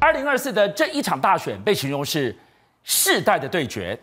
二零二四的这一场大选被形容是世代的对决，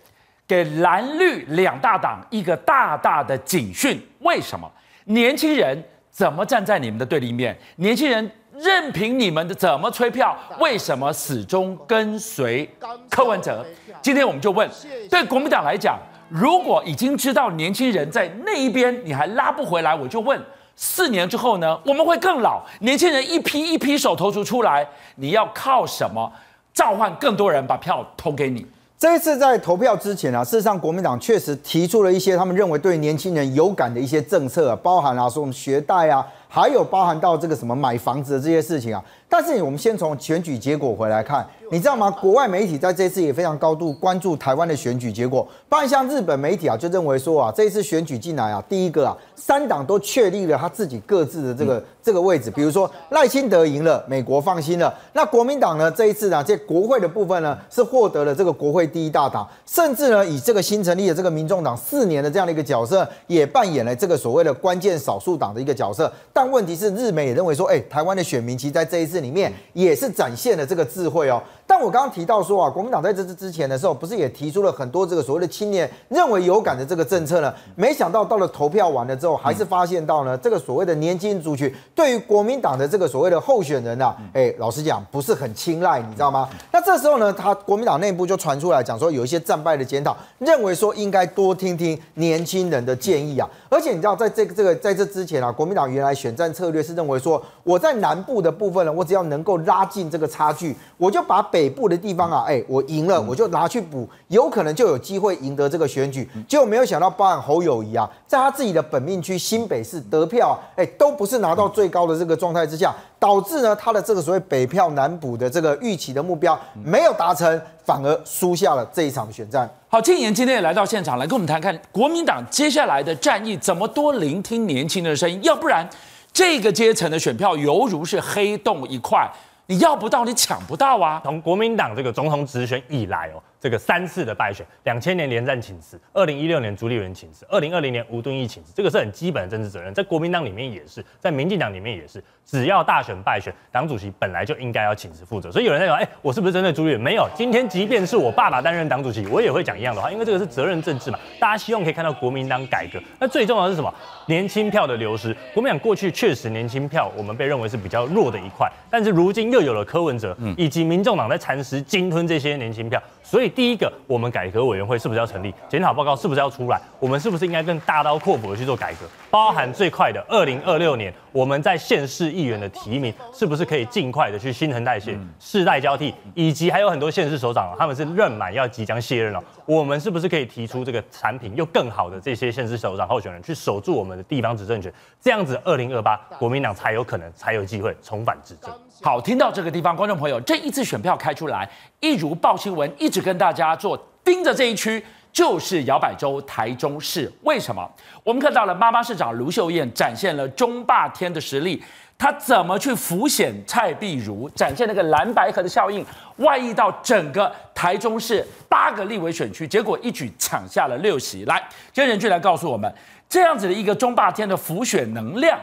给蓝绿两大党一个大大的警讯。为什么？年轻人怎么站在你们的对立面？年轻人任凭你们的怎么催票？为什么始终跟随柯文哲？今天我们就问：对国民党来讲，如果已经知道年轻人在那一边，你还拉不回来，我就问。四年之后呢？我们会更老，年轻人一批一批手投足出来，你要靠什么召唤更多人把票投给你？这一次在投票之前啊，事实上国民党确实提出了一些他们认为对年轻人有感的一些政策，包含了说我们学贷啊，还有包含到这个什么买房子的这些事情啊。但是我们先从选举结果回来看。你知道吗？国外媒体在这次也非常高度关注台湾的选举结果。包括像日本媒体啊，就认为说啊，这一次选举进来啊，第一个啊，三党都确立了他自己各自的这个这个位置。比如说赖清德赢了，美国放心了。那国民党呢，这一次呢，在国会的部分呢，是获得了这个国会第一大党，甚至呢，以这个新成立的这个民众党四年的这样的一个角色，也扮演了这个所谓的关键少数党的一个角色。但问题是，日媒也认为说，哎，台湾的选民其实在这一次里面也是展现了这个智慧哦。但我刚刚提到说啊，国民党在这次之前的时候，不是也提出了很多这个所谓的青年认为有感的这个政策呢？没想到到了投票完了之后，还是发现到呢，这个所谓的年轻族群对于国民党的这个所谓的候选人啊，哎，老实讲不是很青睐，你知道吗？那这时候呢，他国民党内部就传出来讲说，有一些战败的检讨，认为说应该多听听年轻人的建议啊。而且你知道，在这个这个在这之前啊，国民党原来选战策略是认为说，我在南部的部分呢，我只要能够拉近这个差距，我就把。北部的地方啊，哎，我赢了，我就拿去补，有可能就有机会赢得这个选举。结果没有想到，包含侯友谊啊，在他自己的本命区新北市得票啊，哎，都不是拿到最高的这个状态之下，导致呢他的这个所谓北票南补的这个预期的目标没有达成，反而输下了这一场选战。好，庆言今天也来到现场，来跟我们谈看国民党接下来的战役，怎么多聆听年轻人的声音，要不然这个阶层的选票犹如是黑洞一块。你要不到，你抢不到啊！从国民党这个总统直选以来哦。这个三次的败选，两千年连战请辞，二零一六年朱立伦请辞，二零二零年吴敦义请辞，这个是很基本的政治责任，在国民党里面也是，在民进党里面也是，只要大选败选，党主席本来就应该要请辞负责。所以有人在讲，哎，我是不是针对朱立伦？没有，今天即便是我爸爸担任党主席，我也会讲一样的话，因为这个是责任政治嘛。大家希望可以看到国民党改革，那最重要的是什么？年轻票的流失。国民党过去确实年轻票我们被认为是比较弱的一块，但是如今又有了柯文哲，以及民众党在蚕食鲸吞这些年轻票，所以第一个我们。改革委员会是不是要成立？检讨报告是不是要出来？我们是不是应该更大刀阔斧的去做改革？包含最快的二零二六年，我们在县市议员的提名，是不是可以尽快的去新陈代谢、世代交替？以及还有很多县市首长，他们是任满要即将卸任了，我们是不是可以提出这个产品又更好的这些县市首长候选人去守住我们的地方执政权？这样子，二零二八国民党才有可能才有机会重返执政。好，听到这个地方，观众朋友，这一次选票开出来，一如报新闻，一直跟大家做。盯着这一区就是摇摆州台中市，为什么？我们看到了妈妈市长卢秀燕展现了中霸天的实力，她怎么去浮选蔡壁如，展现那个蓝白合的效应，外溢到整个台中市八个立委选区，结果一举抢下了六席。来，今天人俊来告诉我们，这样子的一个中霸天的浮选能量，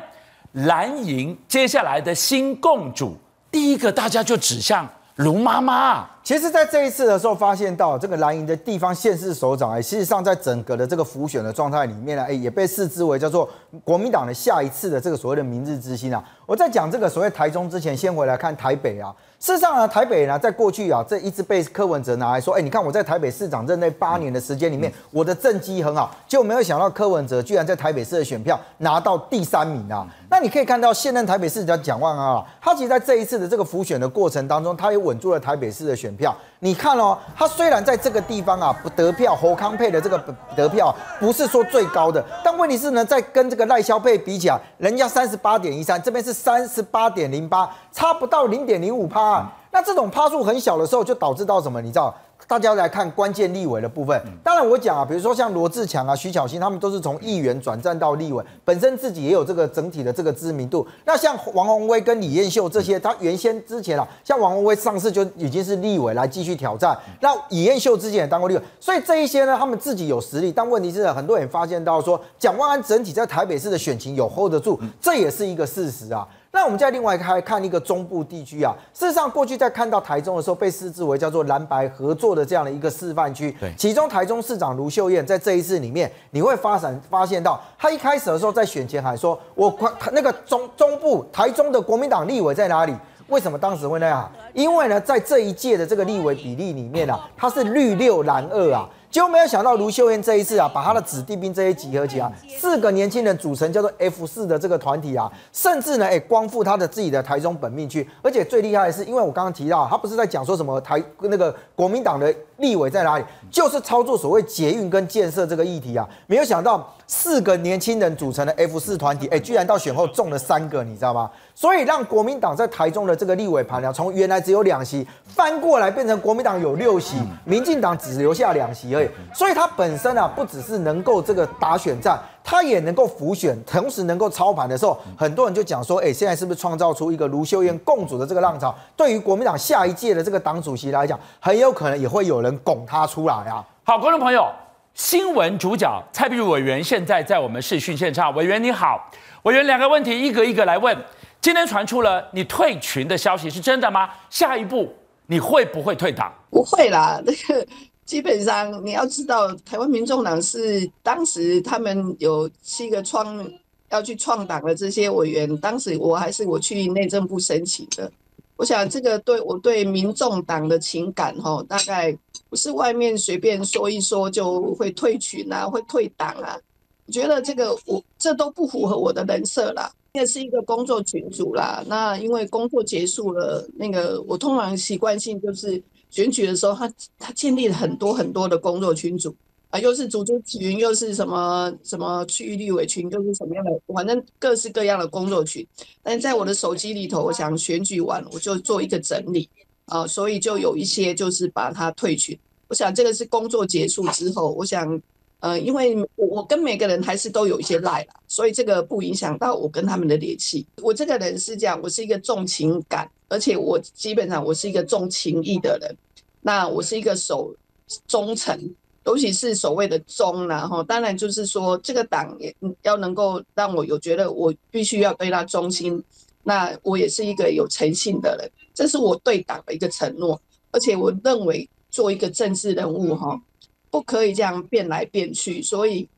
蓝营接下来的新共主，第一个大家就指向卢妈妈。其实，在这一次的时候，发现到这个蓝营的地方县市首长，哎，事实上在整个的这个浮选的状态里面呢，哎，也被视之为叫做国民党的下一次的这个所谓的明日之星啊。我在讲这个所谓台中之前，先回来看台北啊。事实上呢，台北呢，在过去啊，这一直被柯文哲拿来说，哎，你看我在台北市长任内八年的时间里面，我的政绩很好，就没有想到柯文哲居然在台北市的选票拿到第三名啊。那你可以看到现任台北市长蒋万安啊，他其实在这一次的这个浮选的过程当中，他也稳住了台北市的选票。你看哦，他虽然在这个地方啊不得票，侯康配的这个得票不是说最高的，但问题是呢，在跟这个赖萧配比起来，人家三十八点一三，这边是三十八点零八，差不到零点零五趴。那这种趴数很小的时候，就导致到什么？你知道？大家来看关键立委的部分。当然，我讲啊，比如说像罗志强啊、徐巧芯，他们都是从议员转战到立委，本身自己也有这个整体的这个知名度。那像王宏威跟李彦秀这些，他原先之前啊，像王宏威上次就已经是立委来继续挑战。那李彦秀之前也当过立委，所以这一些呢，他们自己有实力。但问题是，很多人发现到说，蒋万安整体在台北市的选情有 hold 得住，这也是一个事实啊。那我们再另外还看一个中部地区啊，事实上过去在看到台中的时候，被视之为叫做蓝白合作的这样的一个示范区。对，其中台中市长卢秀燕在这一次里面，你会发展发现到，他一开始的时候在选前还说，我那个中中部台中的国民党立委在哪里？为什么当时会那样？因为呢，在这一届的这个立委比例里面啊，他是绿六蓝二啊。结果没有想到卢秀燕这一次啊，把他的子弟兵这些集合起来，四个年轻人组成叫做 F 四的这个团体啊，甚至呢，哎，光复他的自己的台中本命区，而且最厉害的是，因为我刚刚提到，他不是在讲说什么台那个国民党的立委在哪里，就是操作所谓捷运跟建设这个议题啊，没有想到四个年轻人组成的 F 四团体，哎，居然到选后中了三个，你知道吗？所以让国民党在台中的这个立委盘啊，从原来只有两席翻过来变成国民党有六席，民进党只留下两席而已。所以他本身啊，不只是能够这个打选战，他也能够浮选，同时能够操盘的时候，很多人就讲说，哎，现在是不是创造出一个卢秀燕共主的这个浪潮？对于国民党下一届的这个党主席来讲，很有可能也会有人拱他出来啊。好，观众朋友，新闻主角蔡壁如委员现在在我们视讯现场，委员你好，委员两个问题一个一个来问。今天传出了你退群的消息，是真的吗？下一步你会不会退党？不会啦，那个基本上你要知道，台湾民众党是当时他们有七个创要去创党的这些委员，当时我还是我去内政部申请的。我想这个对我对民众党的情感哈，大概不是外面随便说一说就会退群啊，会退党啊。我觉得这个我这都不符合我的人设啦。这是一个工作群组啦，那因为工作结束了，那个我通常习惯性就是选举的时候，他他建立了很多很多的工作群组啊，又是组织群，又是什么什么区域立委群，又是什么样的，反正各式各样的工作群。但在我的手机里头，我想选举完我就做一个整理啊，所以就有一些就是把它退群。我想这个是工作结束之后，我想。呃，因为我我跟每个人还是都有一些赖啦，所以这个不影响到我跟他们的联系。我这个人是这样，我是一个重情感，而且我基本上我是一个重情义的人。那我是一个守忠诚，尤其是所谓的忠，然后当然就是说这个党也要能够让我有觉得我必须要对他忠心。那我也是一个有诚信的人，这是我对党的一个承诺。而且我认为做一个政治人物哈。不可以这样变来变去，所以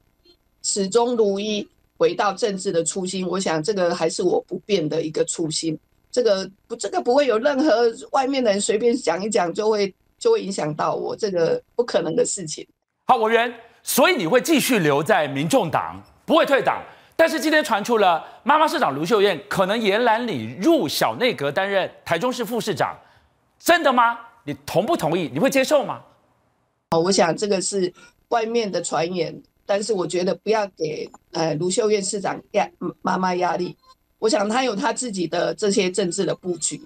始终如一，回到政治的初心。我想这个还是我不变的一个初心。这个不，这个不会有任何外面的人随便讲一讲就会就会影响到我，这个不可能的事情。好，委员，所以你会继续留在民众党，不会退党。但是今天传出了妈妈市长卢秀燕可能延揽你入小内阁担任台中市副市长，真的吗？你同不同意？你会接受吗？我想这个是外面的传言，但是我觉得不要给呃卢秀燕市长压妈妈压力。我想她有她自己的这些政治的布局。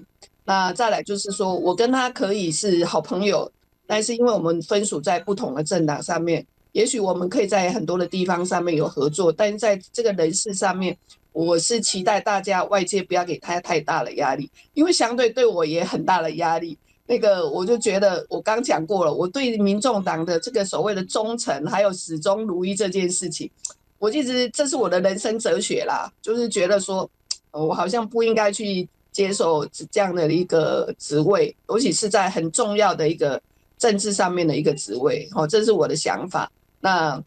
那再来就是说我跟她可以是好朋友，但是因为我们分属在不同的政党上面，也许我们可以在很多的地方上面有合作，但是在这个人事上面，我是期待大家外界不要给他太大的压力，因为相对对我也很大的压力。那个我就觉得，我刚讲过了，我对民众党的这个所谓的忠诚，还有始终如一这件事情，我一直这是我的人生哲学啦，就是觉得说，我好像不应该去接受这样的一个职位，尤其是在很重要的一个政治上面的一个职位，哦，这是我的想法。那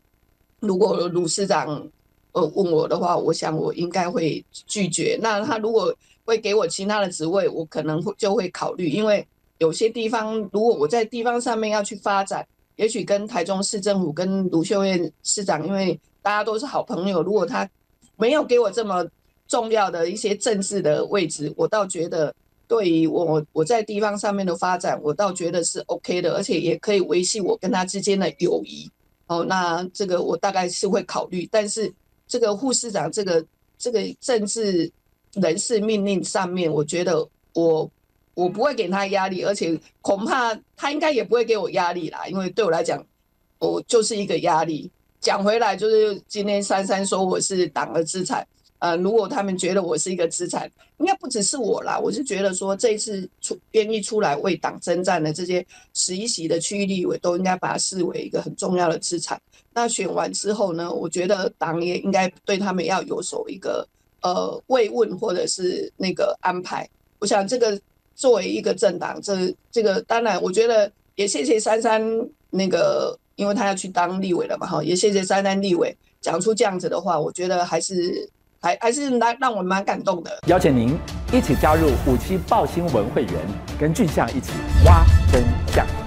如果卢市长呃问我的话，我想我应该会拒绝。那他如果会给我其他的职位，我可能会就会考虑，因为。有些地方，如果我在地方上面要去发展，也许跟台中市政府、跟卢秀燕市长，因为大家都是好朋友，如果他没有给我这么重要的一些政治的位置，我倒觉得对于我我在地方上面的发展，我倒觉得是 OK 的，而且也可以维系我跟他之间的友谊。哦，那这个我大概是会考虑，但是这个副市长这个这个政治人事命令上面，我觉得我。我不会给他压力，而且恐怕他应该也不会给我压力啦，因为对我来讲，我就是一个压力。讲回来，就是今天珊珊说我是党的资产，呃，如果他们觉得我是一个资产，应该不只是我啦。我是觉得说，这一次出愿意出来为党征战的这些十一席的区域立委，都应该把它视为一个很重要的资产。那选完之后呢，我觉得党也应该对他们要有所一个呃慰问或者是那个安排。我想这个作为一个政党，这这个当然，我觉得也谢谢珊珊那个，因为他要去当立委了嘛，哈，也谢谢珊珊立委讲出这样子的话，我觉得还是还还是让让我蛮感动的。邀请您一起加入五七报新闻会员，跟俊相一起挖真相。